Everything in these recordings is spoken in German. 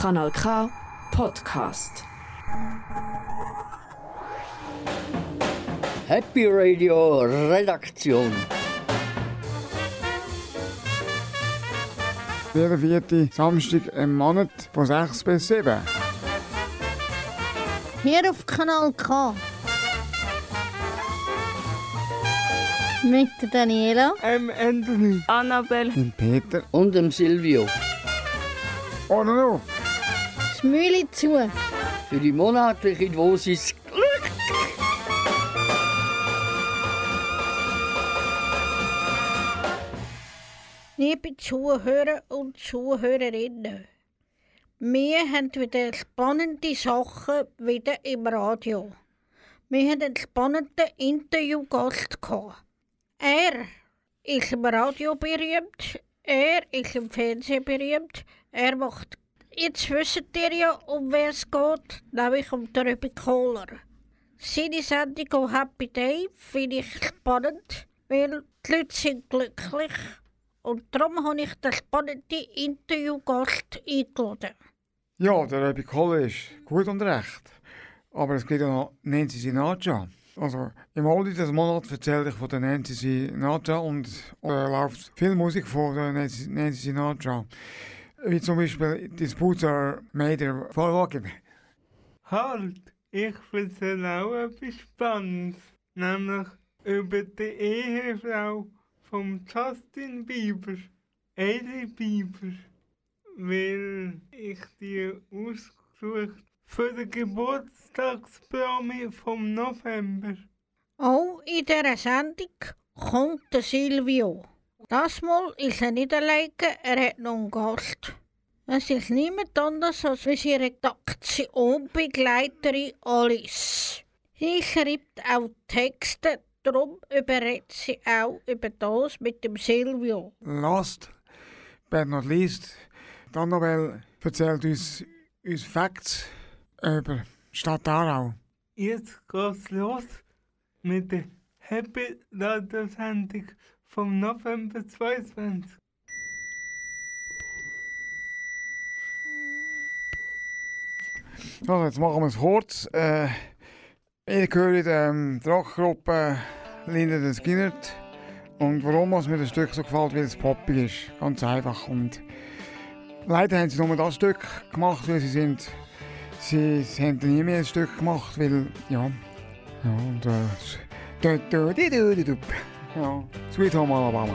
Kanal K Podcast. Happy Radio Redaktion. Jeden vierten Samstag im Monat von 6 bis 7. Hier auf Kanal K. Mit der Daniela. Ähm, Anthony. Annabelle. Und Peter. Und dem Silvio. Ohren auf. Das Mühle zu. Für die monatliche Dosis Glück. Liebe Zuhörer und Zuhörerinnen, wir haben wieder spannende Sachen wieder im Radio. Wir haben einen spannenden Interviewgast gehabt. Er ist im Radio berühmt, er ist im Fernsehen berühmt, er macht. Jetzt wisst ihr ja, um wer es geht, nämlich um den Rübi Kohler. Seine Sendung «Oh Happy Day» finde ich spannend, weil die Leute sind glücklich und darum habe ich den spannenden Interviewgast eingeladen. Ja, der Rebbe Koller ist gut und recht. Aber es geht ja noch Nancy Sinatra. Also im Aldi des Monats erzähle ich von der Nancy Sinatra und äh, läuft viel Musik von der Nancy, Nancy Sinatra. Wie zum Beispiel Disputer Mater Vorwagen. Halt, ich erzähle auch etwas Spannendes, nämlich über die Ehefrau von Justin Bieber, Eddie Bieber, weil ich die ausgesucht für den Geburtstagspromi vom November. Auch in dieser Sendung kommt der Silvio. Das Mal ist er nicht alleine, er hat noch einen Gast. Es ist niemand anders als unsere Redaktionbegleiterin Alice. Sie schreibt auch Texte, darum überredet sie auch über das mit dem Silvio. Last but not least, Annabelle erzählt uns, uns Facts über Stadt Aarau. Jetzt geht's los mit der Happy Radio Sendung vom November 22. Also, jetzt machen wir es kurz. Äh, gehöre der ähm, Rockgruppe Linda den Skinnert. Und warum es mir das Stück so gefällt, weil es poppig ist. Ganz einfach. Und leider haben sie nur das Stück gemacht, weil sie sind. Sie, sie haben nie mehr ein Stück gemacht, weil, ja. Ja, und äh. Ja. Sweet Home Alabama.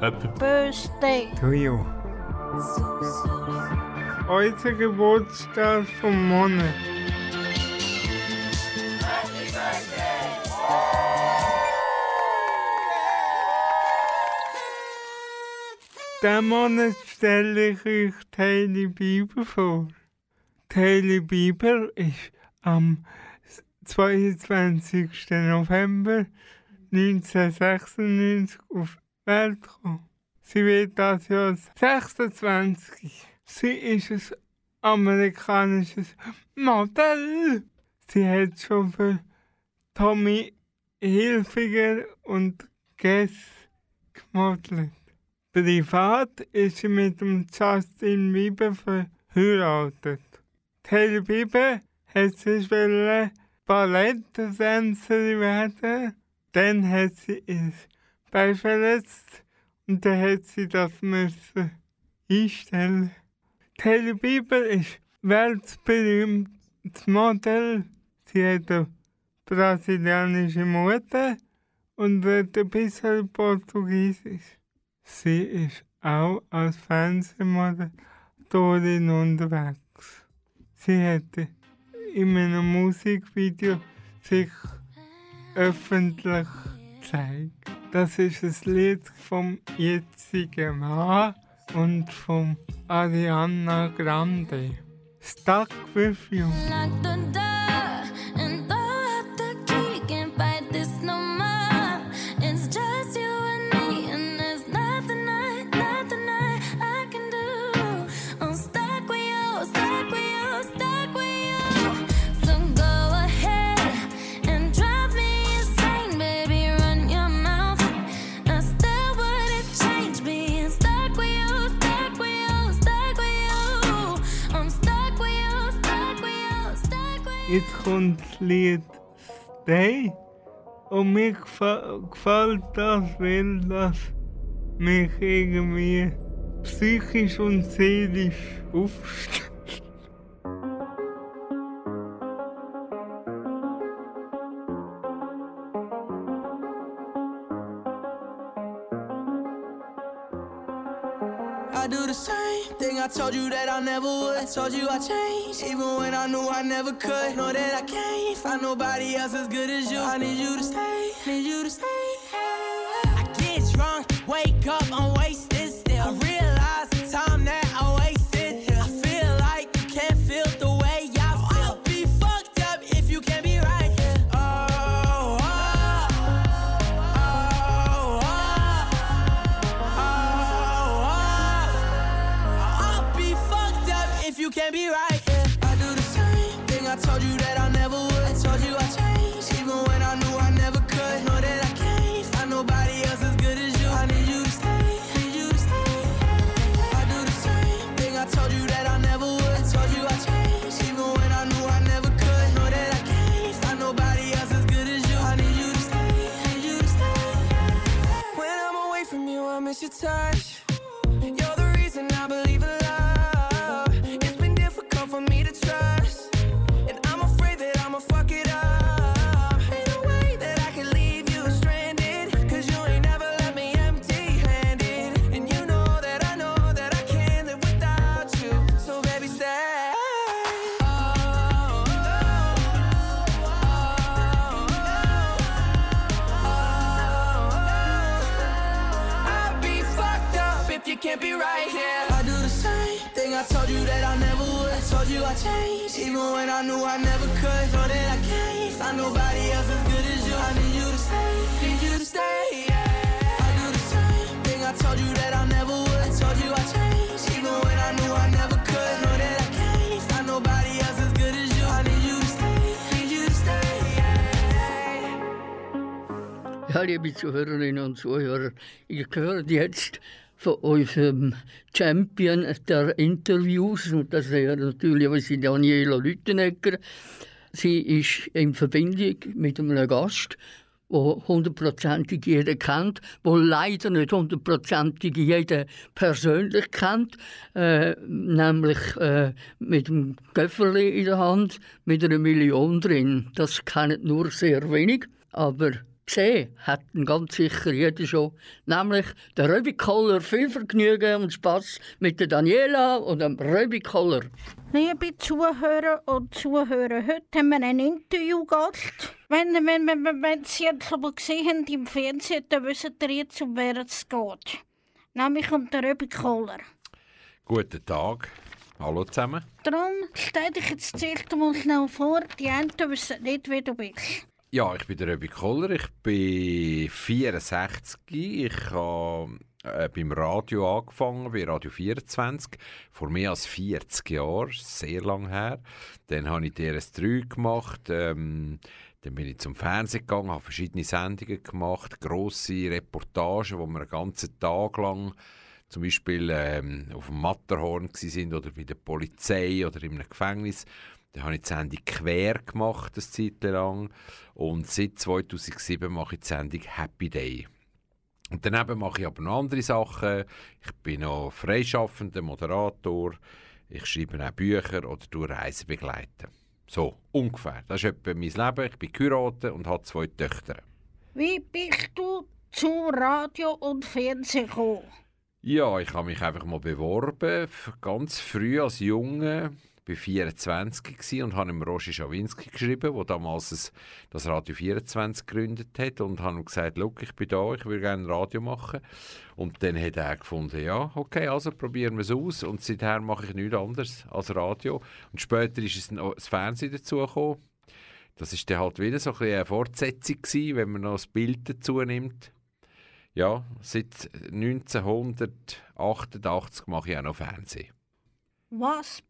Happy Happy Birthday. To you. Heute Geburtstag vom Monat. Der Monat stelle ich euch Taylor Bieber vor. Taylor Bieber ist am 22. November 1996 auf Welt gekommen. Sie wird das Jahr 26. Sie ist ein amerikanisches Modell. Sie hat schon für Tommy Hilfiger und Guess gemodelt. Privat ist sie mit dem Justin Bieber verheiratet. Taylor Bieber hat sich Balletttänzerin werden, dann hat sie ihr Bein verletzt und dann hat sie das müssen einstellen. Taylor Bieber ist weltberühmtes Model. Sie hat eine brasilianische Mutter und redet ein bisschen Portugiesisch. Sie ist auch als Fernsehmoderatorin unterwegs. Sie hat in einem Musikvideo sich öffentlich gezeigt. Das ist ein Lied vom jetzigen Mann und vom Ariana Grande. Stuck with you. With you. Jetzt kommt das Lied Stay. Und mir gefällt das, weil das mich irgendwie psychisch und seelisch aufstellt. Told you I changed, even when I knew I never could. Know that I can't find nobody else as good as you. I need you to stay, need you to stay. Liebe Zuhörerinnen und Zuhörer, ihr hört jetzt von unserem Champion der Interviews, und das wäre natürlich unsere Daniela Lüttenegger. Sie ist in Verbindung mit einem Gast, wo hundertprozentig jeder kennt, wo leider nicht hundertprozentig jeder persönlich kennt, äh, nämlich äh, mit dem Göfferli in der Hand mit einer Million drin. Das kennen nur sehr wenig, aber Gesehen hat ihn ganz sicher jeder schon. Nämlich der Röbikoller. Viel Vergnügen und Spaß mit der Daniela und dem Röbikoller. Liebe Zuhörer und Zuhörer, heute haben wir einen Interviewgast. Wenn, wenn, wenn, wenn, wenn Sie jetzt aber gesehen haben im Fernsehen, dann wissen ihr jetzt, um wer es geht. Nämlich um den Röbi Kohler. Guten Tag. Hallo zusammen. Darum stell dich jetzt zuerst einmal schnell vor, die einen wissen nicht, wer du bist. Ja, ich bin der Röbi Koller. Ich bin 64. Ich habe äh, beim Radio angefangen, bei Radio 24, vor mehr als 40 Jahren, sehr lang her. Dann habe ich DRS3 gemacht. Ähm, dann bin ich zum Fernsehen gegangen, habe verschiedene Sendungen gemacht, grosse Reportagen, wo wir einen ganzen Tag lang zum Beispiel ähm, auf dem Matterhorn sind oder bei der Polizei oder in einem Gefängnis. Da habe ich die Sendung quer gemacht, eine Zeit lang. Und seit 2007 mache ich die Sendung Happy Day. Und daneben mache ich aber noch andere Sachen. Ich bin noch freischaffender Moderator. Ich schreibe auch Bücher oder tue Reisen begleiten. So, ungefähr. Das ist etwa mein Leben. Ich bin geheiratet und habe zwei Töchter. Wie bist du zu Radio und Fernsehen gekommen? Ja, ich habe mich einfach mal beworben, ganz früh als Junge. War 24 gewesen und habe dem Roger Schawinski geschrieben, der damals das Radio 24 gegründet hat und habe ihm gesagt, «Look, ich bin da, ich würde gerne Radio machen.» Und dann hat er gefunden, «Ja, okay, also probieren wir es aus.» Und seither mache ich nichts anderes als Radio. Und später ist es das Fernsehen dazugekommen. Das ist dann halt wieder so ein eine Fortsetzung gewesen, wenn man noch das Bild dazu nimmt. Ja, seit 1988 mache ich auch noch Fernsehen. Was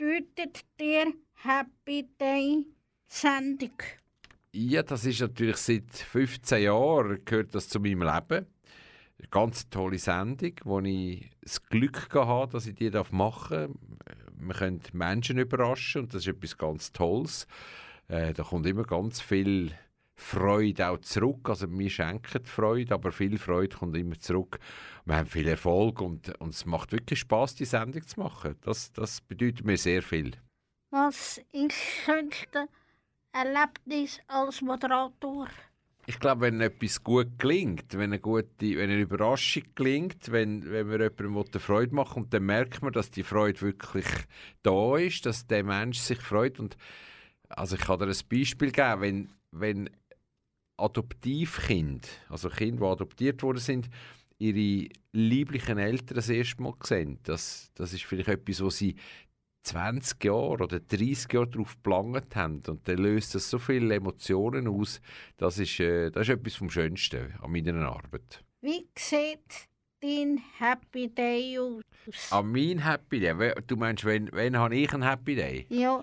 bedeutet dir Happy Day Sendung? Ja, das ist natürlich seit 15 Jahren gehört das zu meinem Leben. Eine ganz tolle Sendung, wo ich das Glück habe, dass ich die machen darf. Man können Menschen überraschen und das ist etwas ganz Tolles. Äh, da kommt immer ganz viel Freude auch zurück. Also wir schenken Freude, aber viel Freude kommt immer zurück. Wir haben viel Erfolg und, und es macht wirklich Spaß, die Sendung zu machen. Das, das bedeutet mir sehr viel. Was ist das schönste Erlebnis als Moderator? Ich glaube, wenn etwas gut gelingt, wenn eine, gute, wenn eine Überraschung gelingt, wenn, wenn wir jemandem eine Freude machen und dann merkt man, dass die Freude wirklich da ist, dass der Mensch sich freut. Und, also ich kann dir ein Beispiel geben, wenn, wenn Adoptivkinder, also Kinder, die adoptiert worden sind, ihre lieblichen Eltern das erste Mal sehen, das, das ist vielleicht etwas, wo sie 20 Jahre oder 30 Jahre darauf geplant haben. Und dann löst das so viele Emotionen aus. Das ist, äh, das ist etwas vom Schönsten an meiner Arbeit. Wie sieht dein Happy Day aus? An mein Happy Day? Du meinst, wenn, wenn habe ich einen Happy Day? Ja,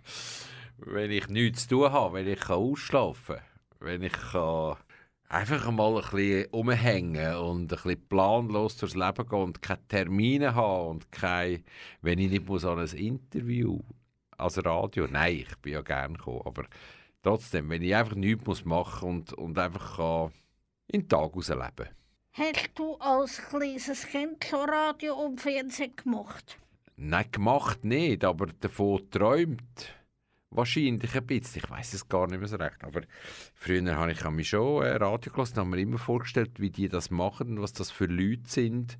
wenn ich nichts zu tun habe, wenn ich ausschlafen kann, wenn ich kann einfach mal ein bisschen umhängen und ein bisschen planlos durchs Leben gehen und keine Termine haben und kein, wenn ich nicht muss an ein Interview als Radio, nein, ich bin ja gern gekommen, aber trotzdem, wenn ich einfach nichts muss machen und, und einfach kann in den Tag rausleben. hast du als kleines Kind schon Radio und Fernsehen gemacht? Nein, gemacht nicht, aber davon träumt. Wahrscheinlich ein bisschen. Ich weiß es gar nicht mehr so recht. Aber früher habe ich mich schon äh, Radio gelassen, habe mir immer vorgestellt, wie die das machen und was das für Leute sind.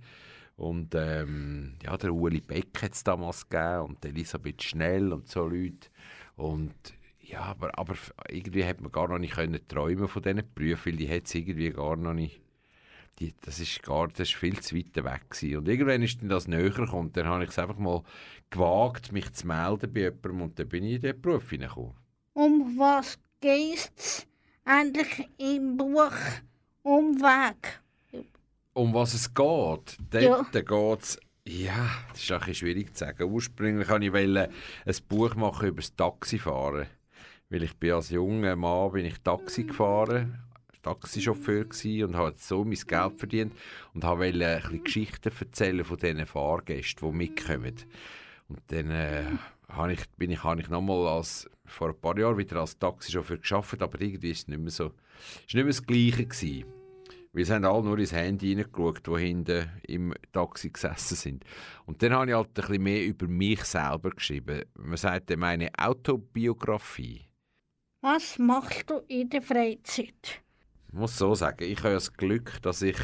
Und ähm, ja, der Ueli Beck hat es damals gegeben und Elisabeth Schnell und so Leute. Und ja, aber, aber irgendwie hat man gar noch nicht träumen von diesen Berufen, weil die hat es irgendwie gar noch nicht die, das ist gar das ist viel zu weit weg gewesen. Und irgendwann ist das näher gekommen. Und Dann habe ich es einfach mal gewagt, mich zu melden bei jemandem und dann bin ich in diesen Beruf hineingekommen. Um was geht's eigentlich im Buch Umweg? Um was es geht, dort Ja. geht es, ja, das ist ein bisschen schwierig zu sagen. Ursprünglich wollte ich ein Buch machen über das Taxifahren. Weil ich bin als junger Mann bin ich Taxi gefahren, Taxichauffeur und habe so mein Geld verdient und habe wollte ein bisschen Geschichten erzählen von diesen Fahrgästen, die mitkommen. Und dann äh, habe ich, bin ich, habe ich nochmal als, vor ein paar Jahren wieder als Taxichauffeur geschafft, aber irgendwie ist es nicht mehr so, ist nicht mehr das Gleiche gewesen. Wir haben alle nur ins Handy reingeschaut, die hinten im Taxi gesessen sind. Und dann habe ich halt ein bisschen mehr über mich selber geschrieben. Man sagt meine Autobiografie. Was machst du in der Freizeit? Ich muss so sagen, ich habe das Glück, dass ich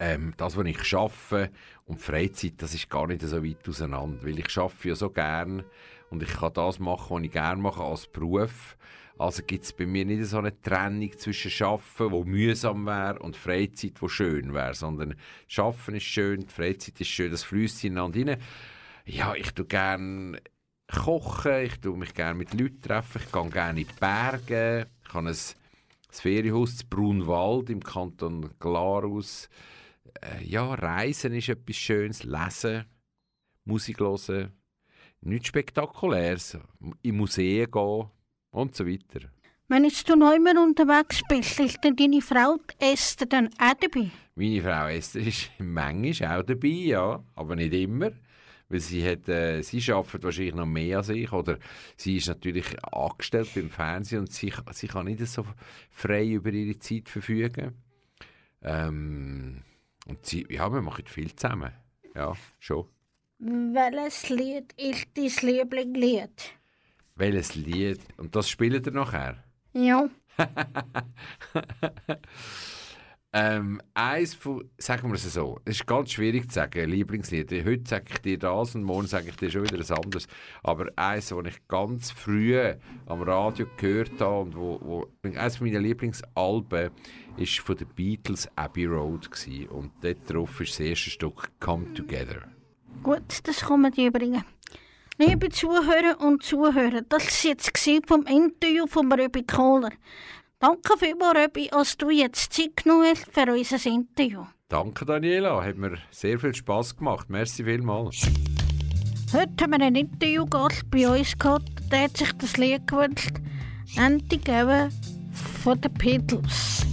ähm, das, was ich arbeite und Freizeit, das ist gar nicht so weit auseinander, weil ich arbeite ja so gern und ich kann das machen, was ich gerne mache als Beruf. Also gibt es bei mir nicht so eine Trennung zwischen Arbeiten, wo mühsam wäre, und Freizeit, wo schön wäre, sondern Arbeiten ist schön, die Freizeit ist schön, das fließt ineinander rein. Ja, ich tue gerne kochen, ich tue mich gerne mit Leuten treffen, ich gehe gerne in die Berge, ich habe ein, ein Ferienhaus in Brunwald im Kanton Glarus. Äh, ja, Reisen ist etwas Schönes, Lesen, Musik hören, nichts Spektakuläres, in Museen gehen und so weiter. Wenn jetzt du neu mehr unterwegs bist, ist dann deine Frau Esther dann auch dabei? Meine Frau Esther ist manchmal auch dabei, ja, aber nicht immer. Weil sie, hat, äh, sie arbeitet wahrscheinlich noch mehr als ich. Oder sie ist natürlich angestellt beim Fernsehen und sie, sie kann nicht so frei über ihre Zeit verfügen. Ähm, und sie, ja, wir machen viel zusammen. Ja, schon. Welches Lied ist dein Lieblingslied? Welches Lied? Und das spielt ihr nachher? Ja, Ähm, eins von, sagen wir es so, es ist ganz schwierig zu sagen, Lieblingslied. Heute sage ich dir das und morgen sage ich dir schon wieder ein anderes. Aber eins, das ich ganz früh am Radio gehört habe und wo, wo eines meiner Lieblingsalben ist von den Beatles Abbey Road gewesen. und dort drauf ist das erste Stück Come Together. gut, das kann man dir bringen. Liebe Zuhörer und Zuhörer, das war jetzt vom Interview von Röbi Kohler. Danke vielmals, Röbi, dass du jetzt Zeit genommen hast für unser Interview. Danke Daniela, hat mir sehr viel Spaß gemacht. Merci vielmals. Heute haben wir einen Interviewgast bei uns gehabt, der hat sich das Lied gewünscht. Antigone von den Beatles.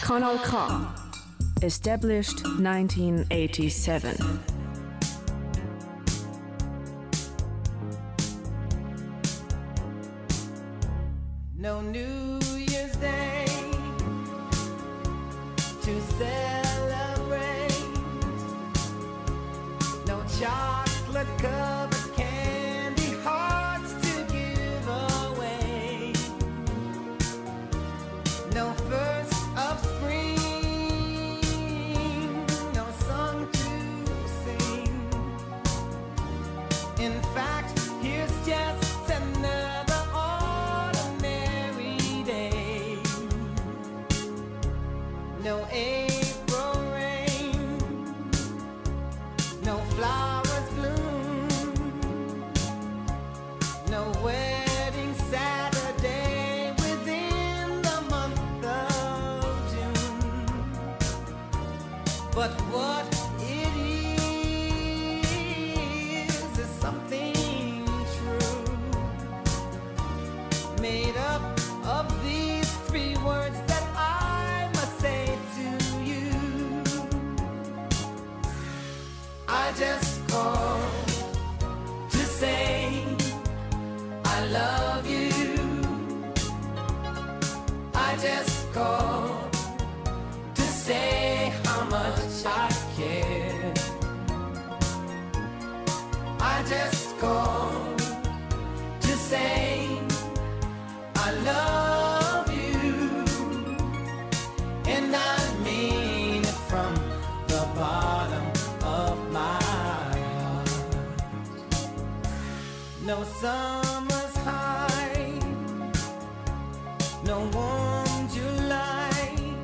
Kanal K. Established 1987. No summer's high, no warm July,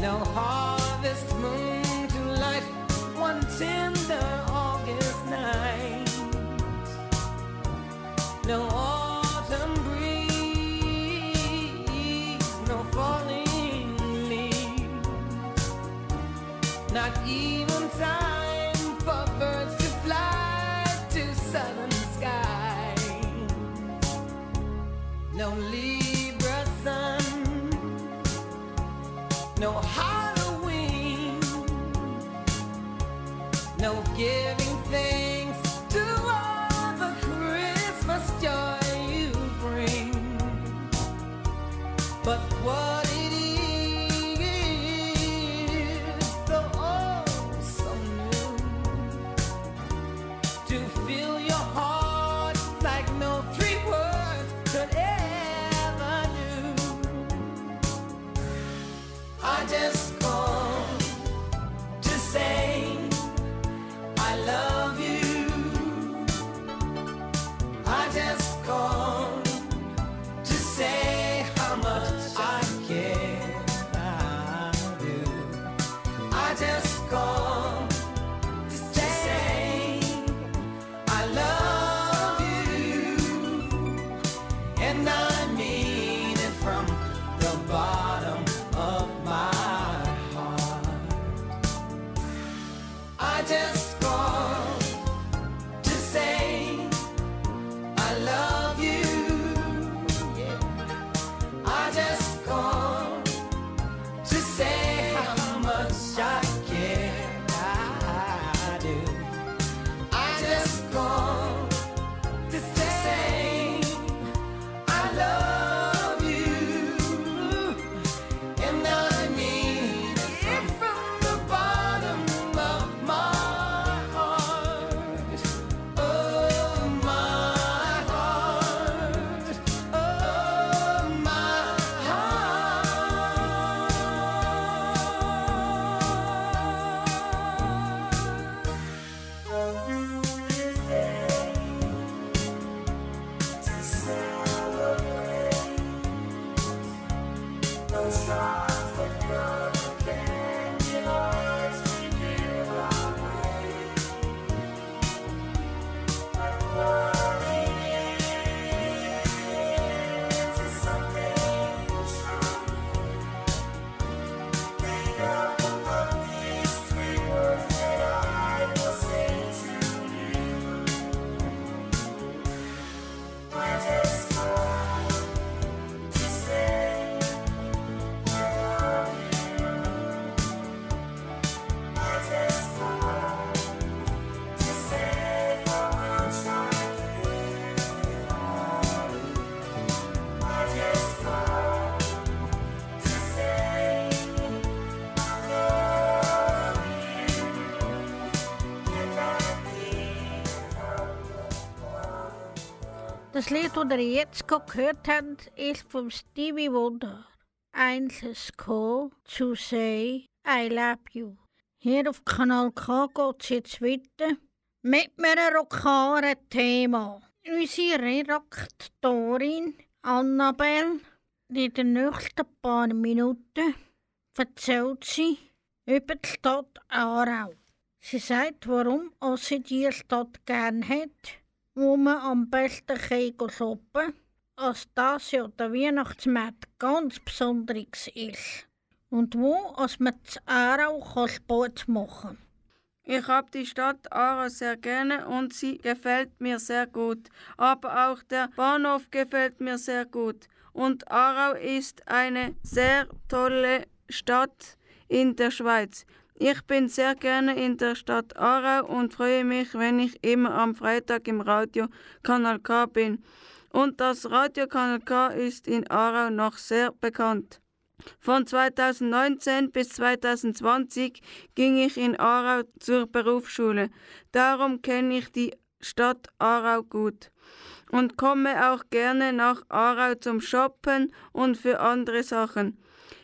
no harvest moon. no Halloween, no giving thanks. Das Lied, das ihr jetzt gehört habt, ist von Stevie Wonder. Einzelnes Call to say I love you. Hier auf Kanal K geht es jetzt weiter mit einem lokalen Thema. Unsere Redaktorin Annabelle, in den nächsten paar Minuten erzählt sie über die Stadt Aarau. Sie sagt, warum auch sie die Stadt gern hat, wo man am besten kann shoppen als das ja der Weihnachtsmarkt ganz Besonderes ist. Und wo als man zu Aarau kann Sport machen kann. Ich habe die Stadt Aarau sehr gerne und sie gefällt mir sehr gut. Aber auch der Bahnhof gefällt mir sehr gut. Und Aarau ist eine sehr tolle Stadt in der Schweiz. Ich bin sehr gerne in der Stadt Aarau und freue mich, wenn ich immer am Freitag im Radio Kanal K bin. Und das Radio Kanal K ist in Aarau noch sehr bekannt. Von 2019 bis 2020 ging ich in Aarau zur Berufsschule. Darum kenne ich die Stadt Aarau gut und komme auch gerne nach Aarau zum Shoppen und für andere Sachen.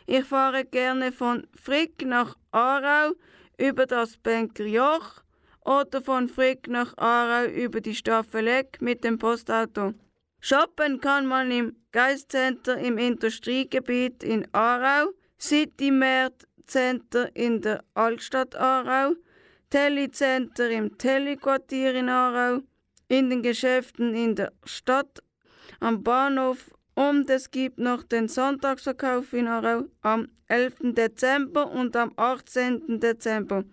Ich fahre gerne von Frick nach Aarau über das Benkerjoch oder von Frick nach Aarau über die Staffeleck mit dem Postauto. Shoppen kann man im Geistcenter im Industriegebiet in Aarau, City Mart Center in der Altstadt Aarau, Telly-Center im Telly-Quartier in Aarau, in den Geschäften in der Stadt, am Bahnhof und es gibt noch den Sonntagsverkauf in Aarau am 11. Dezember und am 18. Dezember.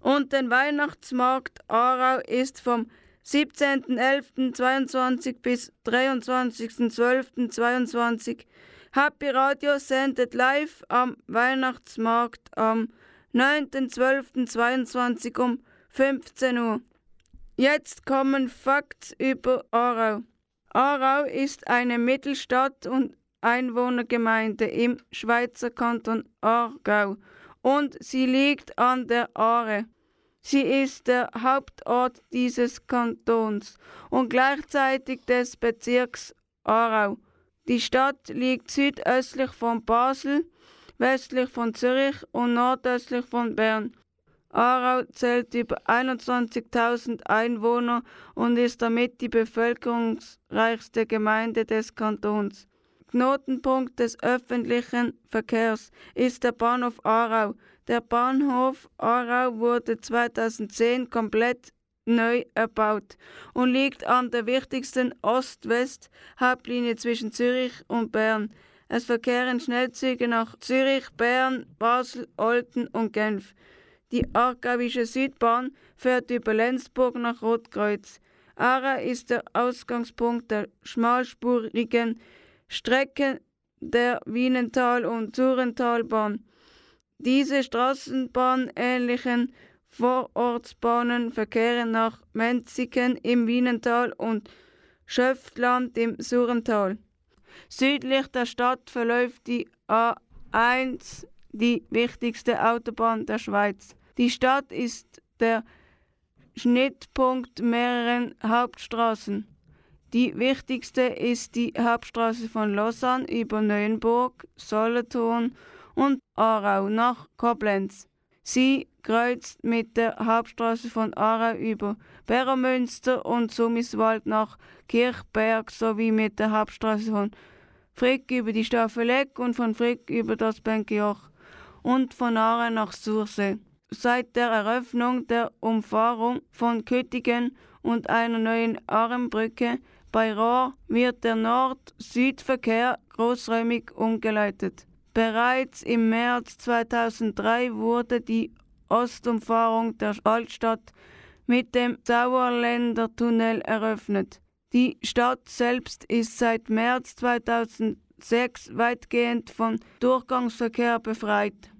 Und den Weihnachtsmarkt Aarau ist vom 17.11.22 bis 23.12.22. Happy Radio sendet live am Weihnachtsmarkt am 9.12.22 um 15 Uhr. Jetzt kommen Facts über Aarau. Aarau ist eine Mittelstadt und Einwohnergemeinde im Schweizer Kanton Aargau und sie liegt an der Aare. Sie ist der Hauptort dieses Kantons und gleichzeitig des Bezirks Aarau. Die Stadt liegt südöstlich von Basel, westlich von Zürich und nordöstlich von Bern. Aarau zählt über 21.000 Einwohner und ist damit die bevölkerungsreichste Gemeinde des Kantons. Knotenpunkt des öffentlichen Verkehrs ist der Bahnhof Aarau. Der Bahnhof Aarau wurde 2010 komplett neu erbaut und liegt an der wichtigsten Ost-West-Hauptlinie zwischen Zürich und Bern. Es verkehren Schnellzüge nach Zürich, Bern, Basel, Olten und Genf. Die Aargauische Südbahn fährt über Lenzburg nach Rotkreuz. Aarau ist der Ausgangspunkt der schmalspurigen Strecke der Wienental- und Zurentalbahn. Diese straßenbahnähnlichen Vorortsbahnen verkehren nach Menziken im Wienental und Schöftland im Surental. Südlich der Stadt verläuft die A1, die wichtigste Autobahn der Schweiz. Die Stadt ist der Schnittpunkt mehrerer Hauptstraßen. Die wichtigste ist die Hauptstraße von Lausanne über Neuenburg, Solothurn und Aarau nach Koblenz. Sie kreuzt mit der Hauptstraße von Aarau über Beromünster und Summiswald nach Kirchberg sowie mit der Hauptstraße von Frick über die Staffeleck und von Frick über das Benkejoch und von Aarau nach Sursee. Seit der Eröffnung der Umfahrung von Küttingen und einer neuen Armbrücke bei Rohr wird der Nord-Süd-Verkehr großräumig umgeleitet. Bereits im März 2003 wurde die Ostumfahrung der Altstadt mit dem Sauerländer Tunnel eröffnet. Die Stadt selbst ist seit März 2006 weitgehend von Durchgangsverkehr befreit.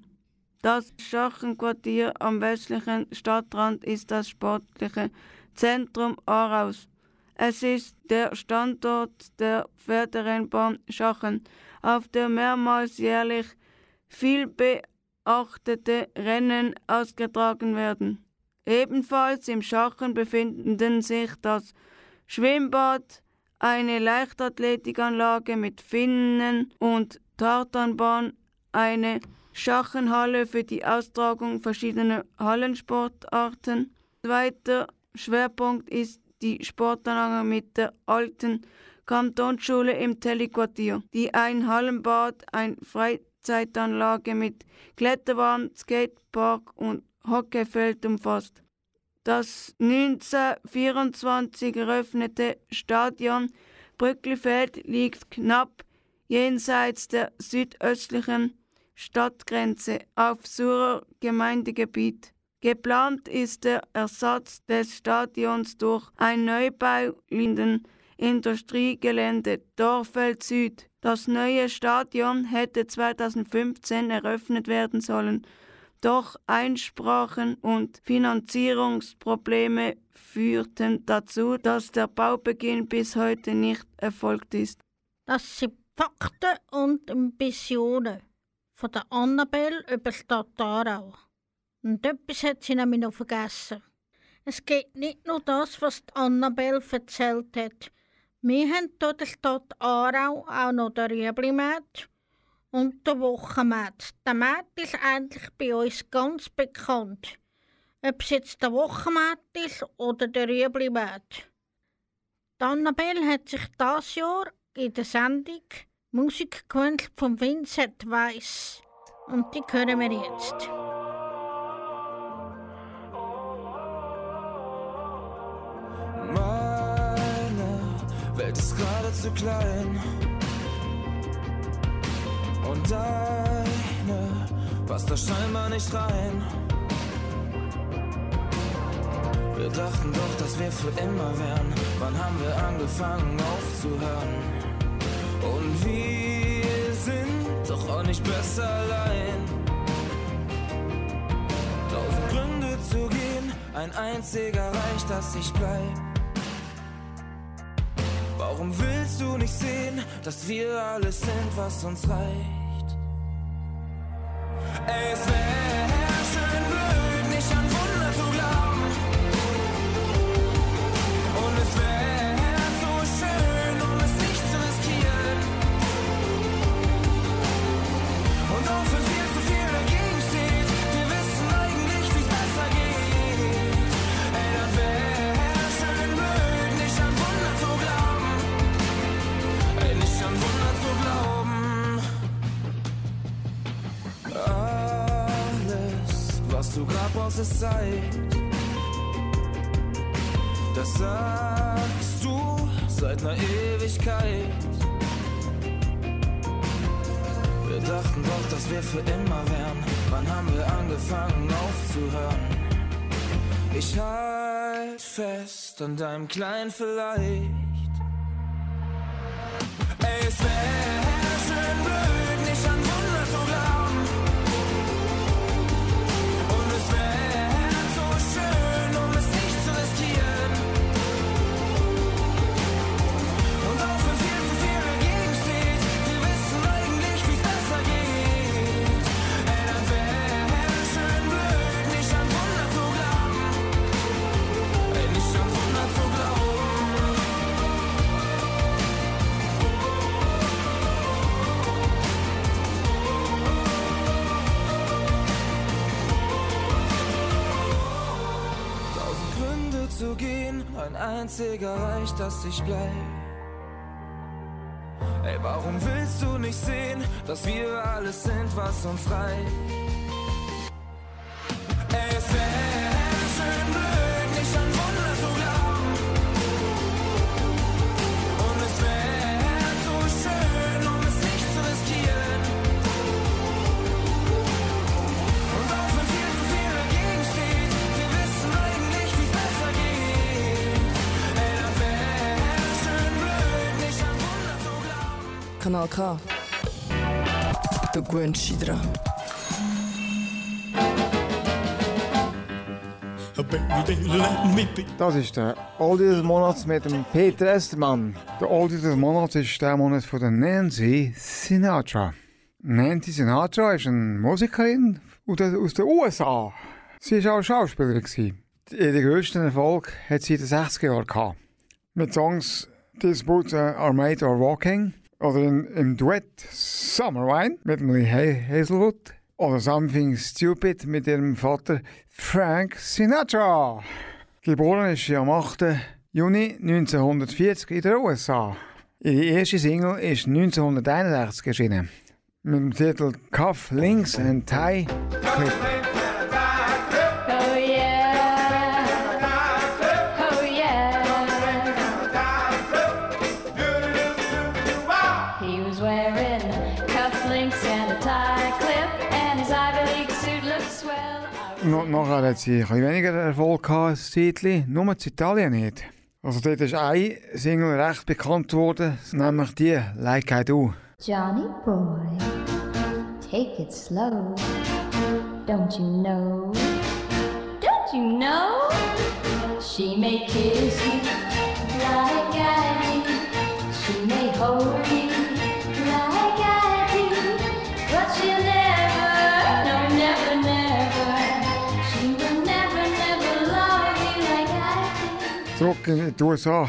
Das Schachenquartier am westlichen Stadtrand ist das sportliche Zentrum Aarhaus. Es ist der Standort der Pferderennbahn Schachen, auf der mehrmals jährlich viel beachtete Rennen ausgetragen werden. Ebenfalls im Schachen befinden sich das Schwimmbad, eine Leichtathletikanlage mit Finnen und Tartanbahn, eine Schachenhalle für die Austragung verschiedener Hallensportarten. Zweiter Schwerpunkt ist die Sportanlage mit der alten Kantonsschule im Telliquartier, die ein Hallenbad, eine Freizeitanlage mit Kletterwand, Skatepark und Hockeyfeld umfasst. Das 1924 eröffnete Stadion Brücklifeld liegt knapp jenseits der südöstlichen Stadtgrenze auf Surer Gemeindegebiet. Geplant ist der Ersatz des Stadions durch ein Neubau in den Industriegelände Dorfeld Süd. Das neue Stadion hätte 2015 eröffnet werden sollen, doch Einsprachen und Finanzierungsprobleme führten dazu, dass der Baubeginn bis heute nicht erfolgt ist. Das sind Fakten und Ambitionen von der Annabelle über die Stadt Aarau. Und etwas hat sie nämlich noch vergessen. Es geht nicht nur das, was die Annabelle erzählt hat. Wir haben hier der Stadt Aarau auch noch den Rüebli-Markt und den Wochenmarkt. Der Markt ist eigentlich bei uns ganz bekannt. Ob es jetzt der Wochenmarkt ist oder der Rüebli-Markt. Die Annabelle hat sich das Jahr in der Sendung Musik gewünscht von Vincent Weiss. Und die hören wir jetzt. Meine Welt ist gerade zu klein. Und deine passt da scheinbar nicht rein. Wir dachten doch, dass wir für immer wären. Wann haben wir angefangen aufzuhören? Und wir sind doch auch nicht besser allein. Tausend Gründe zu gehen, ein einziger reicht, dass ich bleib. Warum willst du nicht sehen, dass wir alles sind, was uns reicht? Es wäre grad brauchst, ist Zeit. Das sagst du seit ner Ewigkeit. Wir dachten doch, dass wir für immer wären. Wann haben wir angefangen aufzuhören? Ich halt fest an deinem kleinen Vielleicht. Ey, es wäre einziger reicht, dass ich bleib. Ey, warum willst du nicht sehen, dass wir alles sind, was uns reicht? Kanal K. Der Gwen Schidra. Das ist der Oldie des Monats mit dem Peter Estermann. Der Oldie des Monats ist der Monat von der Nancy Sinatra. Nancy Sinatra ist eine Musikerin aus den USA. Sie war auch Schauspielerin. Den grössten Erfolg hat sie in den 60er Jahren gehabt. Mit Songs These Boots Are Made or Walking. Oder in, im Duett Summer Wine mit Ha- Hazelwood. Oder Something Stupid mit ihrem Vater Frank Sinatra. Geboren ist sie am 8. Juni 1940 in den USA. Ihre erste Single ist 1961 erschienen. Mit dem Titel Cuff Links and Tie Clip. No, nachher hat sie ein weniger Erfolg gehabt, ein Zeitchen, nur in Italien nicht. Also dort ist eine Single recht bekannt geworden, nämlich die «Like I Do». Johnny boy, take it slow. Don't you know? Don't you know? She may kiss you like I do. She may hold you in die USA.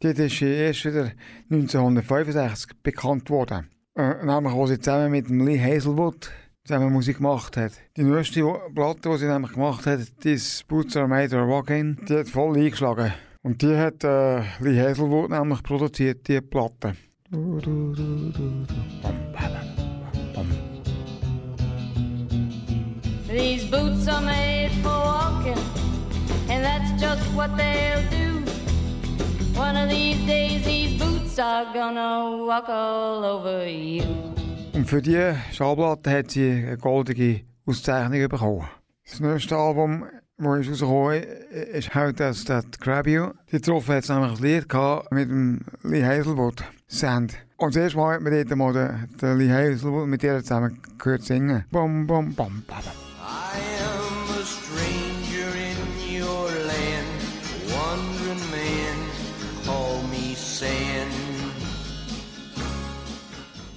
Dort ist erst wieder 1965 bekannt worden. Äh, nämlich, wo sie zusammen mit Lee Hazelwood zusammen Musik gemacht hat. Die neueste Platte, die sie nämlich gemacht hat, «This Boots Are Made or Walking», die hat voll eingeschlagen. Und die hat äh, Lee Hazelwood nämlich produziert, die Platte. These boots are made for walking, and that's just what they'll do. One of these days, these boots are gonna walk all over you. Und für diese Schallplatte hat sie eine goldige Auszeichnung bekommen. Das nächste Album, das ist rausgekommen ist «How Does That Grab You?». Die getroffen hat nämlich ein Lied gehabt mit dem Lee Hazelwood, «Sand». Und das erste Mal hat man dort mal den, den Lee Hazelwood mit ihr zusammen gehört singen. Bum, bum, bum, bum.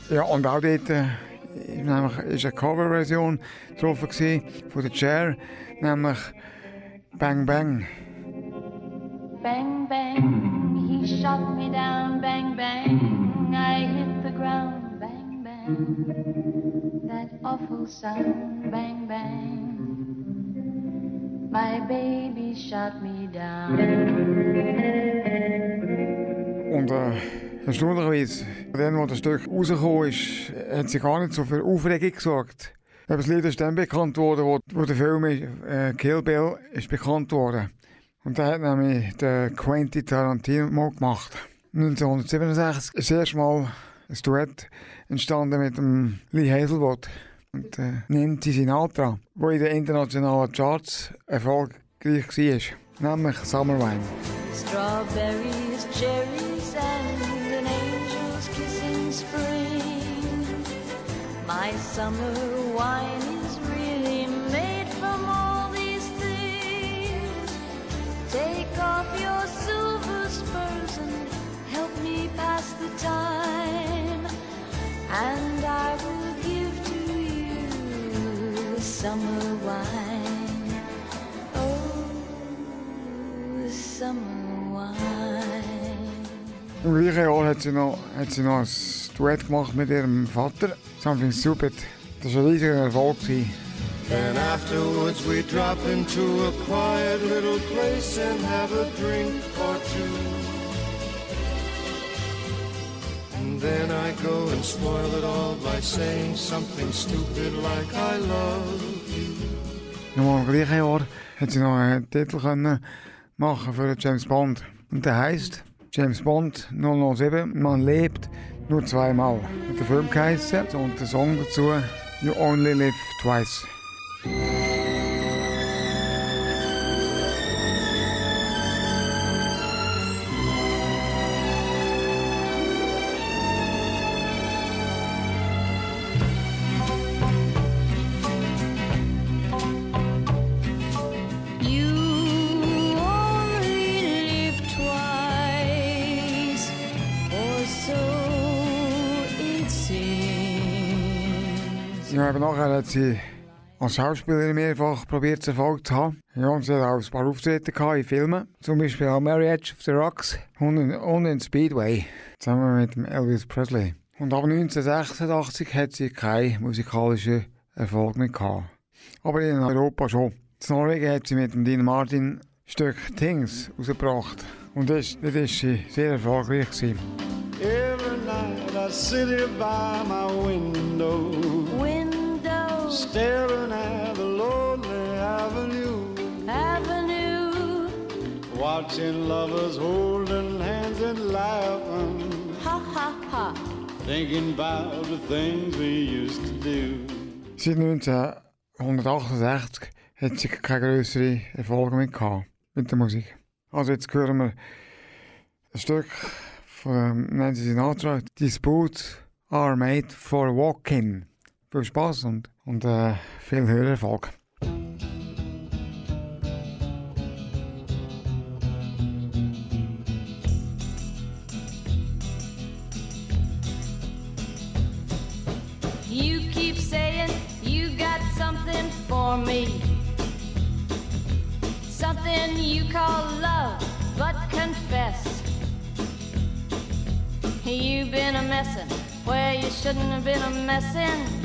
Ja, und auch dort äh, ist nämlich ist eine Coverversion drauf gewesen von der Cher, nämlich «Bang Bang». Bang, bang, he shot me down. Bang, bang, I hit the ground. Bang, bang, that awful sound. Bang, bang, my baby shot me down. Und äh, erstaunlicherweise, dann, als das Stück rausgekommen ist, hat sie gar nicht so für Aufregung gesorgt. Aber das Lied ist dann bekannt worden, wo, wo der Film äh, Kill Bill ist bekannt worden. Und da hat nämlich der Quentin Tarantino gemacht. 1967 ist das erste Mal ein Duett entstanden mit dem Lee Hazelwood und äh, Nancy Sinatra, wo in den internationalen Charts erfolgreich war, nämlich Summer Wine. Strawberries, cherries, My summer wine is really made from all these things. Take off your silver spurs and help me pass the time. And I will give to you summer wine. Oh, summer wine. Im gleichen Jahr hat sie noch, hat sie noch ein Duett gemacht mit ihrem Vater, Something Stupid. Das war ein riesiger Erfolg. gewesen. Then afterwards we drop into a quiet little place and have a drink or two. And then I go and spoil it all by saying something stupid like I love you. Im gleichen Jahr hat sie noch einen Titel können machen für James Bond. Und der heißt James Bond 007, man lebt nur zweimal. Der Film geheißen und der Song dazu You Only Live Twice. Hat sie als Schauspielerin mehrfach probiert, Erfolg zu haben. Ja, und sie hat auch ein paar Auftritte gehabt in Filmen. Zum Beispiel auch Marriage of the Rocks und in, und in Speedway. Zusammen mit dem Elvis Presley. Und ab 1986 hat sie keinen musikalischen Erfolg mehr gehabt. Aber in Europa schon. In Norwegen hat sie mit dem Dean Martin Stück Things rausgebracht. Und das, das ist sie sehr erfolgreich gewesen. Every night I sit here by my window, Window, staring at the lonely avenue, avenue, watching lovers holding hands and laughing, ha ha ha. thinking about the things we used to do. Seit 1968 hat sie keine größeren Erfolge mehr gehabt mit der Musik. Also jetzt hören wir ein Stück von Nancy Sinatra. These boots are made for walking. Viel Spaß und, und äh, viel Hörerfolg. You keep saying you got something for me. Something you call love, but confess. You've been a messin' where you shouldn't have been a messin'.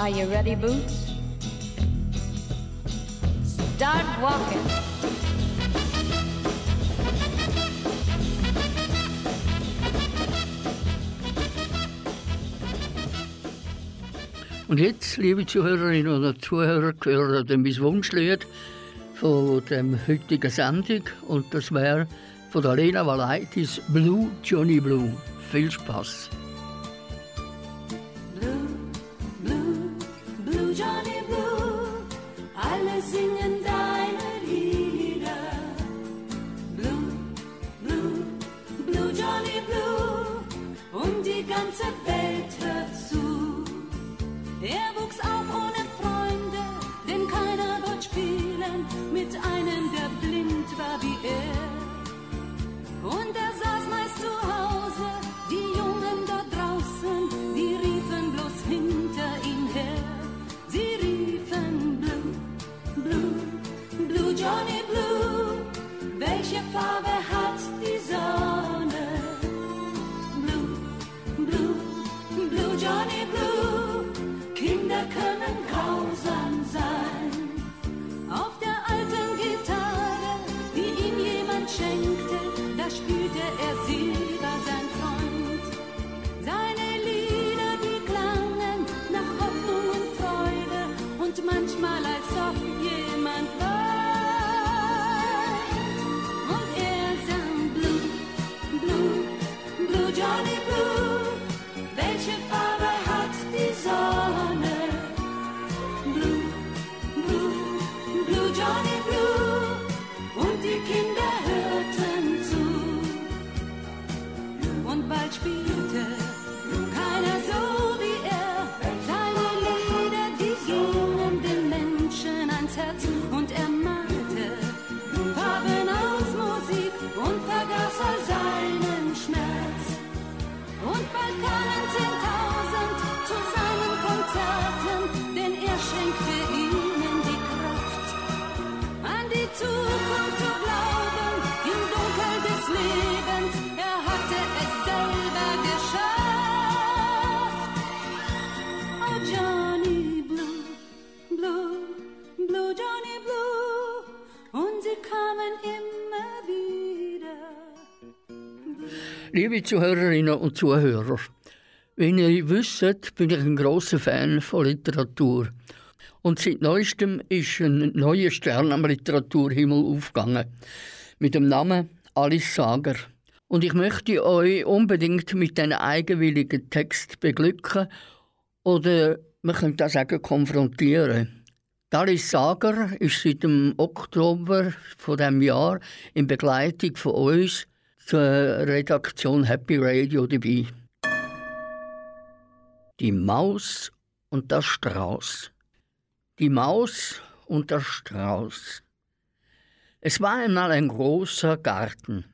Are you ready, Boots? Start walking. Und jetzt, liebe Zuhörerinnen und Zuhörer, gehört mein Wunschlied von dem heutigen Sendung. Und das wäre von der Lena Valaitis Blue Johnny Blue. Viel Spaß. Liebe Zuhörerinnen und Zuhörer, wie ihr wisst, bin ich ein großer Fan von Literatur. Und seit neuestem ist ein neuer Stern am Literaturhimmel aufgegangen. Mit dem Namen Alice Sager. Und ich möchte euch unbedingt mit einem eigenwilligen Text beglücken oder man könnte auch sagen konfrontieren. Alice Sager ist seit dem Oktober von dem Jahr in Begleitung von uns zur Redaktion Happy Radio dabei. Die Maus und der Strauß. Die Maus und der Strauß. Es war einmal ein großer Garten.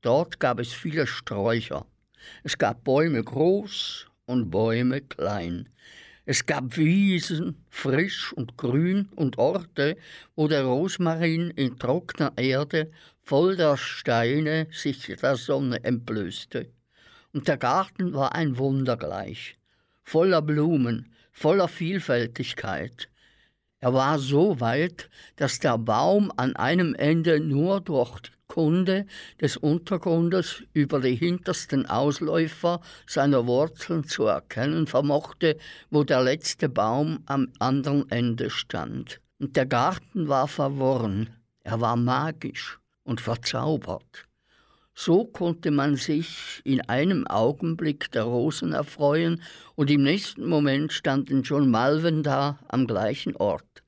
Dort gab es viele Sträucher. Es gab Bäume groß und Bäume klein. Es gab Wiesen, frisch und grün, und Orte, wo der Rosmarin in trockener Erde voll der Steine sich der Sonne entblößte. Und der Garten war ein Wunder gleich, voller Blumen, voller Vielfältigkeit. Er war so weit, dass der Baum an einem Ende nur durch Kunde des Untergrundes über die hintersten Ausläufer seiner Wurzeln zu erkennen vermochte, wo der letzte Baum am anderen Ende stand. Und der Garten war verworren, er war magisch und verzaubert. So konnte man sich in einem Augenblick der Rosen erfreuen, und im nächsten Moment standen schon Malven da am gleichen Ort.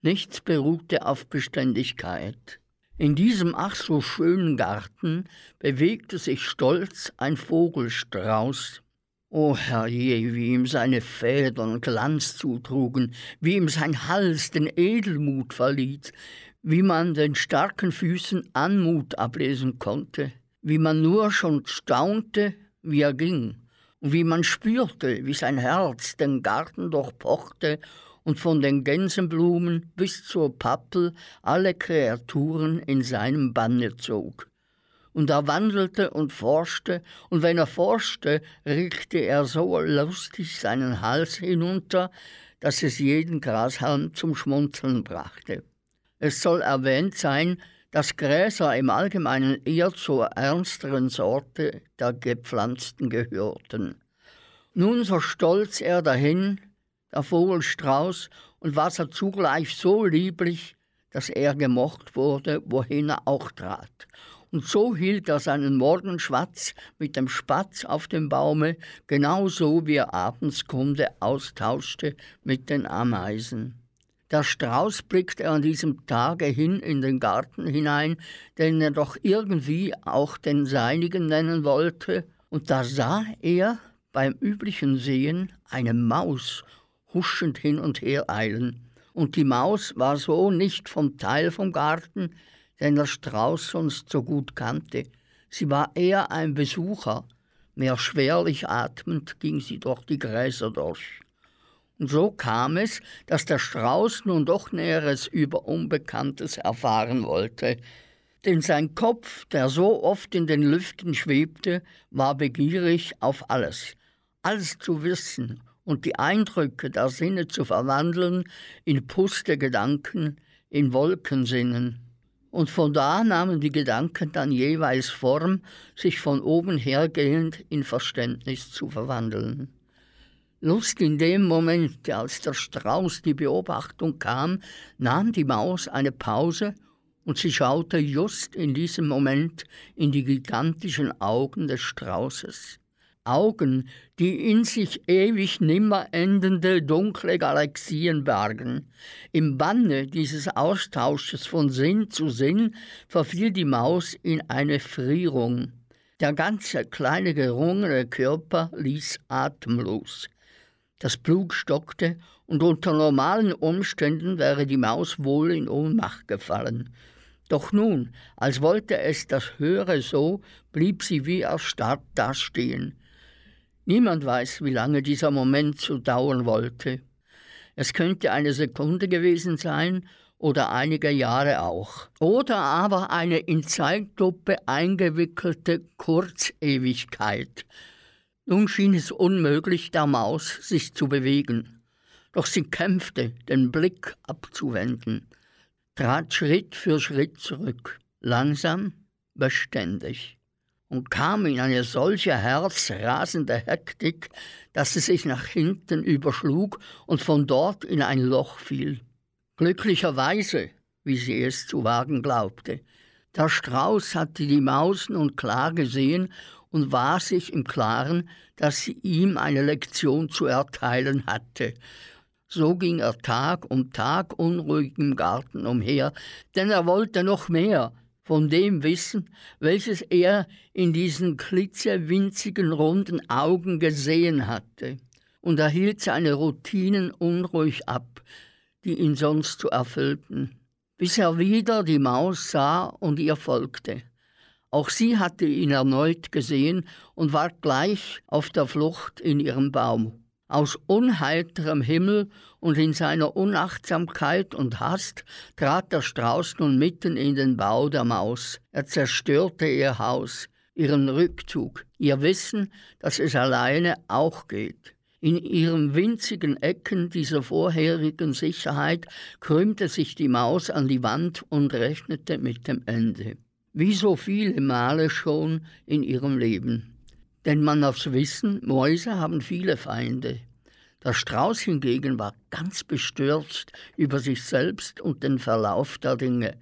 Nichts beruhte auf Beständigkeit. In diesem ach so schönen Garten bewegte sich stolz ein Vogelstrauß. O herrje, wie ihm seine Federn Glanz zutrugen, wie ihm sein Hals den Edelmut verliet, wie man den starken Füßen Anmut ablesen konnte, wie man nur schon staunte, wie er ging, und wie man spürte, wie sein Herz den Garten durchpochte und von den Gänsenblumen bis zur Pappel alle Kreaturen in seinem Banne zog. Und er wandelte und forschte, und wenn er forschte, regte er so lustig seinen Hals hinunter, dass es jeden Grashalm zum Schmunzeln brachte. Es soll erwähnt sein, dass Gräser im Allgemeinen eher zur ernsteren Sorte der Gepflanzten gehörten. Nun so stolz er dahin, der Vogelstrauß, und war er zugleich so lieblich, dass er gemocht wurde, wohin er auch trat. Und so hielt er seinen Morgenschwatz mit dem Spatz auf dem Baume, genauso wie er abends Kunde austauschte mit den Ameisen. Der Strauß blickte an diesem Tage hin in den Garten hinein, den er doch irgendwie auch den seinigen nennen wollte, und da sah er beim üblichen Sehen eine Maus huschend hin und her eilen. Und die Maus war so nicht vom Teil vom Garten, den der Strauß sonst so gut kannte. Sie war eher ein Besucher, mehr schwerlich atmend ging sie durch die Gräser durch. Und so kam es, dass der Strauß nun doch Näheres über Unbekanntes erfahren wollte, denn sein Kopf, der so oft in den Lüften schwebte, war begierig auf alles, alles zu wissen und die Eindrücke der Sinne zu verwandeln in puste Gedanken, in Wolkensinnen. Und von da nahmen die Gedanken dann jeweils Form, sich von oben hergehend in Verständnis zu verwandeln. Lust in dem Moment, als der Strauß die Beobachtung kam, nahm die Maus eine Pause und sie schaute just in diesem Moment in die gigantischen Augen des Straußes. Augen, die in sich ewig nimmer endende dunkle Galaxien bergen. Im Banne dieses Austausches von Sinn zu Sinn verfiel die Maus in eine Frierung. Der ganze kleine gerungene Körper ließ atemlos. Das Blut stockte, und unter normalen Umständen wäre die Maus wohl in Ohnmacht gefallen. Doch nun, als wollte es das Höhere so, blieb sie wie erstarrt dastehen. Niemand weiß, wie lange dieser Moment zu dauern wollte. Es könnte eine Sekunde gewesen sein oder einige Jahre auch. Oder aber eine in Zeitlupe eingewickelte Kurzewigkeit. Nun schien es unmöglich, der Maus sich zu bewegen. Doch sie kämpfte, den Blick abzuwenden, trat Schritt für Schritt zurück, langsam, beständig, und kam in eine solche herzrasende Hektik, dass sie sich nach hinten überschlug und von dort in ein Loch fiel. Glücklicherweise, wie sie es zu wagen glaubte. Der Strauß hatte die Maus nun klar gesehen und war sich im Klaren, dass sie ihm eine Lektion zu erteilen hatte. So ging er Tag um Tag unruhig im Garten umher, denn er wollte noch mehr von dem wissen, welches er in diesen klitzewinzigen runden Augen gesehen hatte, und er hielt seine Routinen unruhig ab, die ihn sonst so erfüllten, bis er wieder die Maus sah und ihr folgte. Auch sie hatte ihn erneut gesehen und war gleich auf der Flucht in ihrem Baum. Aus unheiterem Himmel und in seiner Unachtsamkeit und Hast trat der Strauß nun mitten in den Bau der Maus. Er zerstörte ihr Haus, ihren Rückzug, ihr Wissen, dass es alleine auch geht. In ihren winzigen Ecken dieser vorherigen Sicherheit krümmte sich die Maus an die Wand und rechnete mit dem Ende. Wie so viele Male schon in ihrem Leben. Denn man darf wissen, Mäuse haben viele Feinde. Der Strauß hingegen war ganz bestürzt über sich selbst und den Verlauf der Dinge.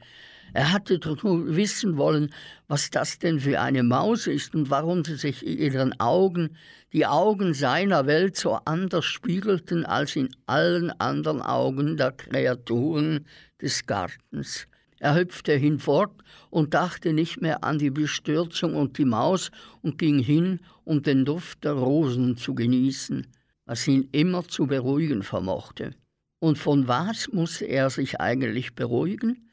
Er hatte doch nur wissen wollen, was das denn für eine Maus ist und warum sie sich in ihren Augen, die Augen seiner Welt so anders spiegelten als in allen anderen Augen der Kreaturen des Gartens. Er hüpfte hinfort und dachte nicht mehr an die Bestürzung und die Maus und ging hin, um den Duft der Rosen zu genießen, was ihn immer zu beruhigen vermochte. Und von was musste er sich eigentlich beruhigen?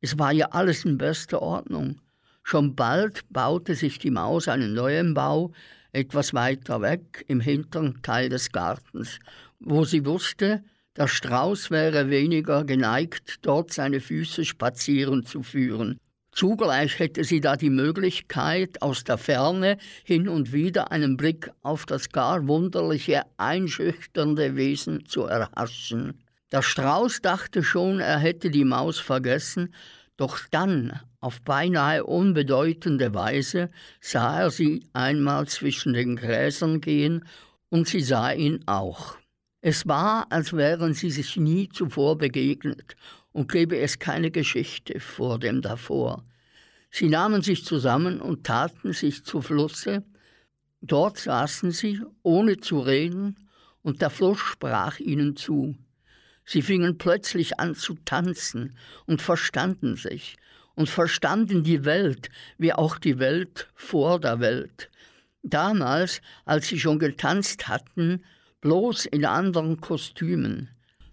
Es war ja alles in bester Ordnung. Schon bald baute sich die Maus einen neuen Bau, etwas weiter weg, im hinteren Teil des Gartens, wo sie wusste, der Strauß wäre weniger geneigt, dort seine Füße spazieren zu führen. Zugleich hätte sie da die Möglichkeit, aus der Ferne hin und wieder einen Blick auf das gar wunderliche, einschüchternde Wesen zu erhaschen. Der Strauß dachte schon, er hätte die Maus vergessen, doch dann, auf beinahe unbedeutende Weise, sah er sie einmal zwischen den Gräsern gehen, und sie sah ihn auch. Es war, als wären sie sich nie zuvor begegnet und gäbe es keine Geschichte vor dem davor. Sie nahmen sich zusammen und taten sich zu Flusse. Dort saßen sie, ohne zu reden, und der Fluss sprach ihnen zu. Sie fingen plötzlich an zu tanzen und verstanden sich und verstanden die Welt, wie auch die Welt vor der Welt. Damals, als sie schon getanzt hatten, bloß in anderen Kostümen.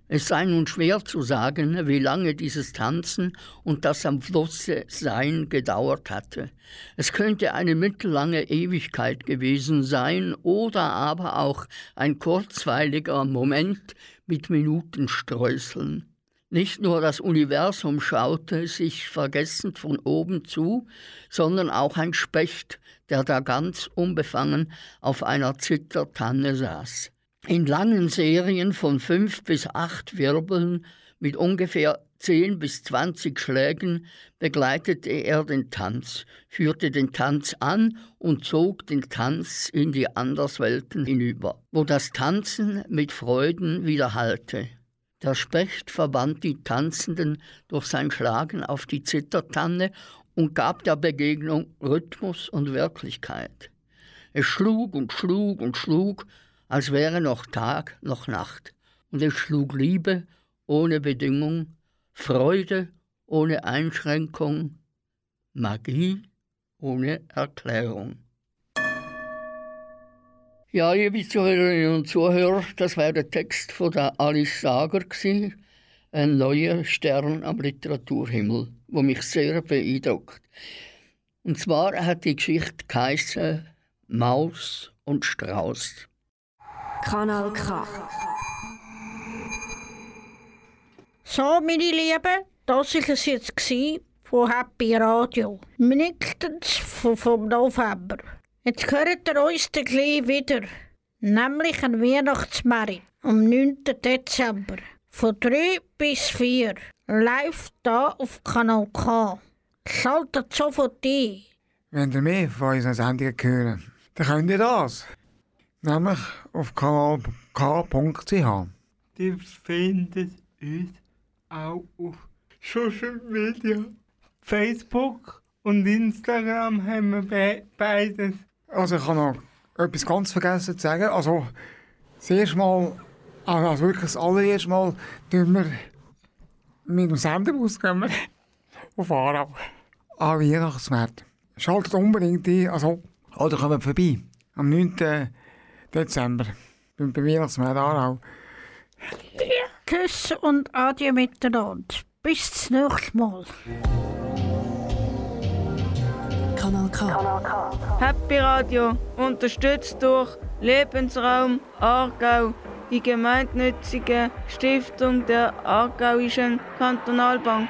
Es sei nun schwer zu sagen, wie lange dieses Tanzen und das am Flusse Sein gedauert hatte. Es könnte eine mittellange Ewigkeit gewesen sein oder aber auch ein kurzweiliger Moment mit Minutenstreuseln. Nicht nur das Universum schaute sich vergessend von oben zu, sondern auch ein Specht, der da ganz unbefangen auf einer Zittertanne saß. In langen Serien von fünf bis acht Wirbeln mit ungefähr zehn bis zwanzig Schlägen begleitete er den Tanz, führte den Tanz an und zog den Tanz in die Anderswelten hinüber, wo das Tanzen mit Freuden widerhallte. Der Specht verband die Tanzenden durch sein Schlagen auf die Zittertanne und gab der Begegnung Rhythmus und Wirklichkeit. Es schlug und schlug und schlug, als wäre noch Tag noch Nacht, und es schlug Liebe ohne Bedingung, Freude ohne Einschränkung, Magie ohne Erklärung. Ja, liebe Zuhörerinnen und Zuhörer, das war der Text von der Alice Sager, ein neuer Stern am Literaturhimmel, wo mich sehr beeindruckt. Und zwar hat die Geschichte geheißen Maus und Strauß. Kanal K. So, meine Lieben, das war es jetzt von Happy Radio. Nächstens vom, vom November. Jetzt hört ihr uns dann gleich wieder. Nämlich ein Weihnachtsmerit. am 9. Dezember. Von 3 bis 4. Live da auf Kanal K. Schaltet sofort ein. Wenn ihr mehr von unseren Sendungen hören, dann könnt ihr das. Nämlich auf kanalk.ch. Die findet uns auch auf Social Media. Facebook und Instagram haben wir be beides. Also ich habe noch etwas ganz vergessen zu sagen. Also das erste Mal, also wirklich das allererste Mal, tun wir mit dem Sendebus gehen wir auf Aarau an Weihnachtsmarkt. Schaltet unbedingt ein, also oder kommt vorbei am 9. Dezember beim Weihnachtsmarkt Aarau. Tschüss und Adieu miteinander. Bis zum nächsten Mal. Kanal K. Happy Radio, unterstützt durch Lebensraum Aargau, die gemeinnützige Stiftung der Aargauischen Kantonalbank.